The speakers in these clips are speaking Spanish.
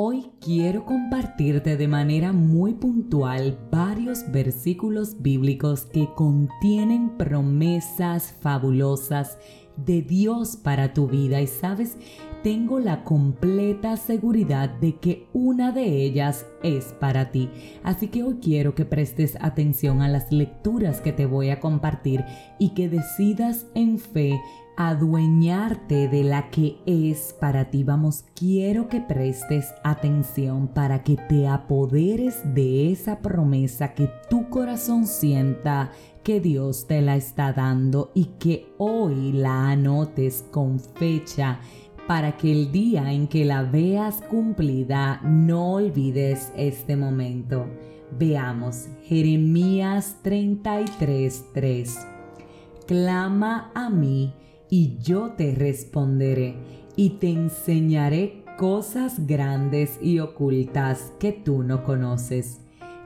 Hoy quiero compartirte de manera muy puntual varios versículos bíblicos que contienen promesas fabulosas de Dios para tu vida. Y sabes, tengo la completa seguridad de que una de ellas es para ti. Así que hoy quiero que prestes atención a las lecturas que te voy a compartir y que decidas en fe adueñarte de la que es para ti. Vamos, quiero que prestes atención para que te apoderes de esa promesa que tu corazón sienta que Dios te la está dando y que hoy la anotes con fecha para que el día en que la veas cumplida no olvides este momento. Veamos Jeremías 33:3. Clama a mí y yo te responderé y te enseñaré cosas grandes y ocultas que tú no conoces.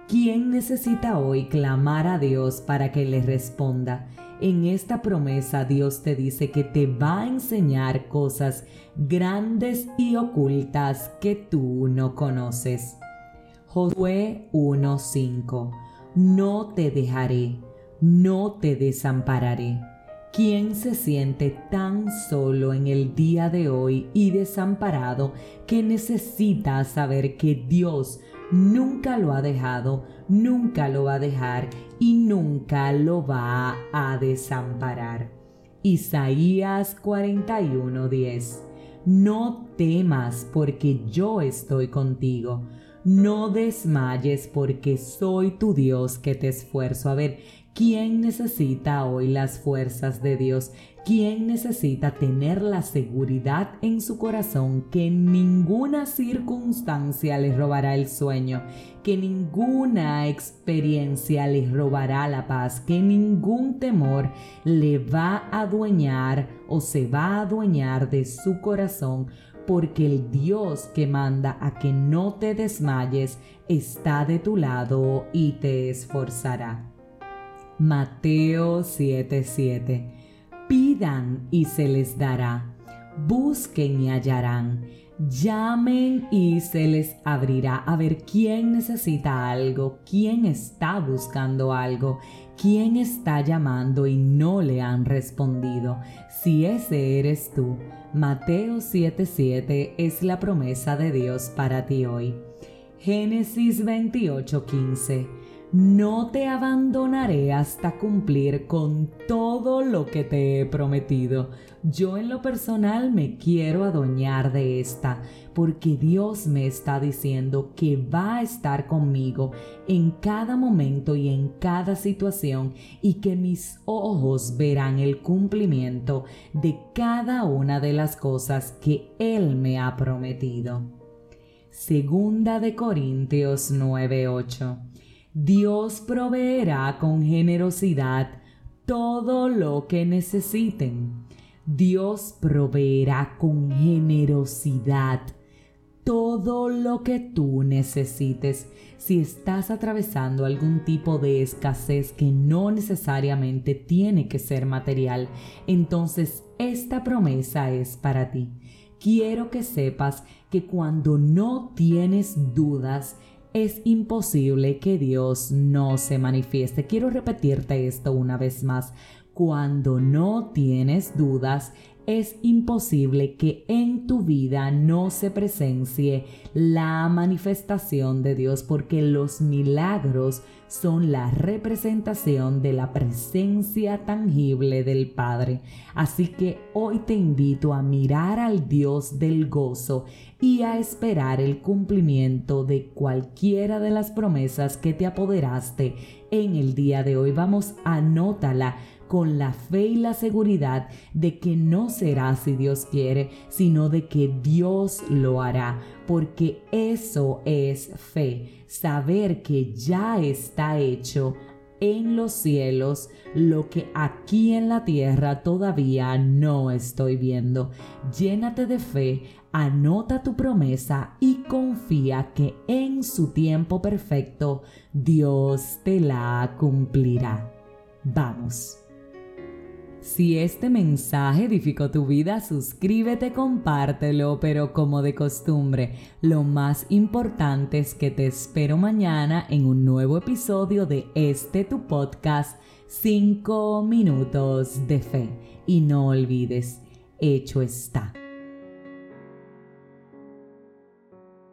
¿Quién necesita hoy clamar a Dios para que le responda? En esta promesa Dios te dice que te va a enseñar cosas grandes y ocultas que tú no conoces. Josué 1:5 No te dejaré, no te desampararé ¿Quién se siente tan solo en el día de hoy y desamparado que necesita saber que Dios nunca lo ha dejado, nunca lo va a dejar y nunca lo va a desamparar? Isaías 41:10 No temas porque yo estoy contigo. No desmayes porque soy tu Dios que te esfuerzo. A ver, ¿Quién necesita hoy las fuerzas de Dios? ¿Quién necesita tener la seguridad en su corazón que ninguna circunstancia le robará el sueño, que ninguna experiencia le robará la paz, que ningún temor le va a adueñar o se va a adueñar de su corazón? porque el Dios que manda a que no te desmayes está de tu lado y te esforzará. Mateo 7:7. Pidan y se les dará. Busquen y hallarán. Llamen y se les abrirá. A ver quién necesita algo, quién está buscando algo, quién está llamando y no le han respondido. Si ese eres tú, Mateo 7:7 es la promesa de Dios para ti hoy. Génesis 28:15 no te abandonaré hasta cumplir con todo lo que te he prometido. Yo en lo personal me quiero adueñar de esta, porque Dios me está diciendo que va a estar conmigo en cada momento y en cada situación y que mis ojos verán el cumplimiento de cada una de las cosas que Él me ha prometido. Segunda de Corintios 9:8 Dios proveerá con generosidad todo lo que necesiten. Dios proveerá con generosidad todo lo que tú necesites. Si estás atravesando algún tipo de escasez que no necesariamente tiene que ser material, entonces esta promesa es para ti. Quiero que sepas que cuando no tienes dudas, es imposible que Dios no se manifieste. Quiero repetirte esto una vez más. Cuando no tienes dudas, es imposible que en tu vida no se presencie la manifestación de Dios porque los milagros son la representación de la presencia tangible del Padre. Así que hoy te invito a mirar al Dios del gozo y a esperar el cumplimiento de cualquiera de las promesas que te apoderaste en el día de hoy. Vamos, anótala con la fe y la seguridad de que no será si Dios quiere, sino de que Dios lo hará, porque eso es fe, saber que ya está hecho en los cielos lo que aquí en la tierra todavía no estoy viendo. Llénate de fe, anota tu promesa y confía que en su tiempo perfecto Dios te la cumplirá. Vamos. Si este mensaje edificó tu vida, suscríbete, compártelo, pero como de costumbre, lo más importante es que te espero mañana en un nuevo episodio de este tu podcast 5 minutos de fe. Y no olvides, hecho está.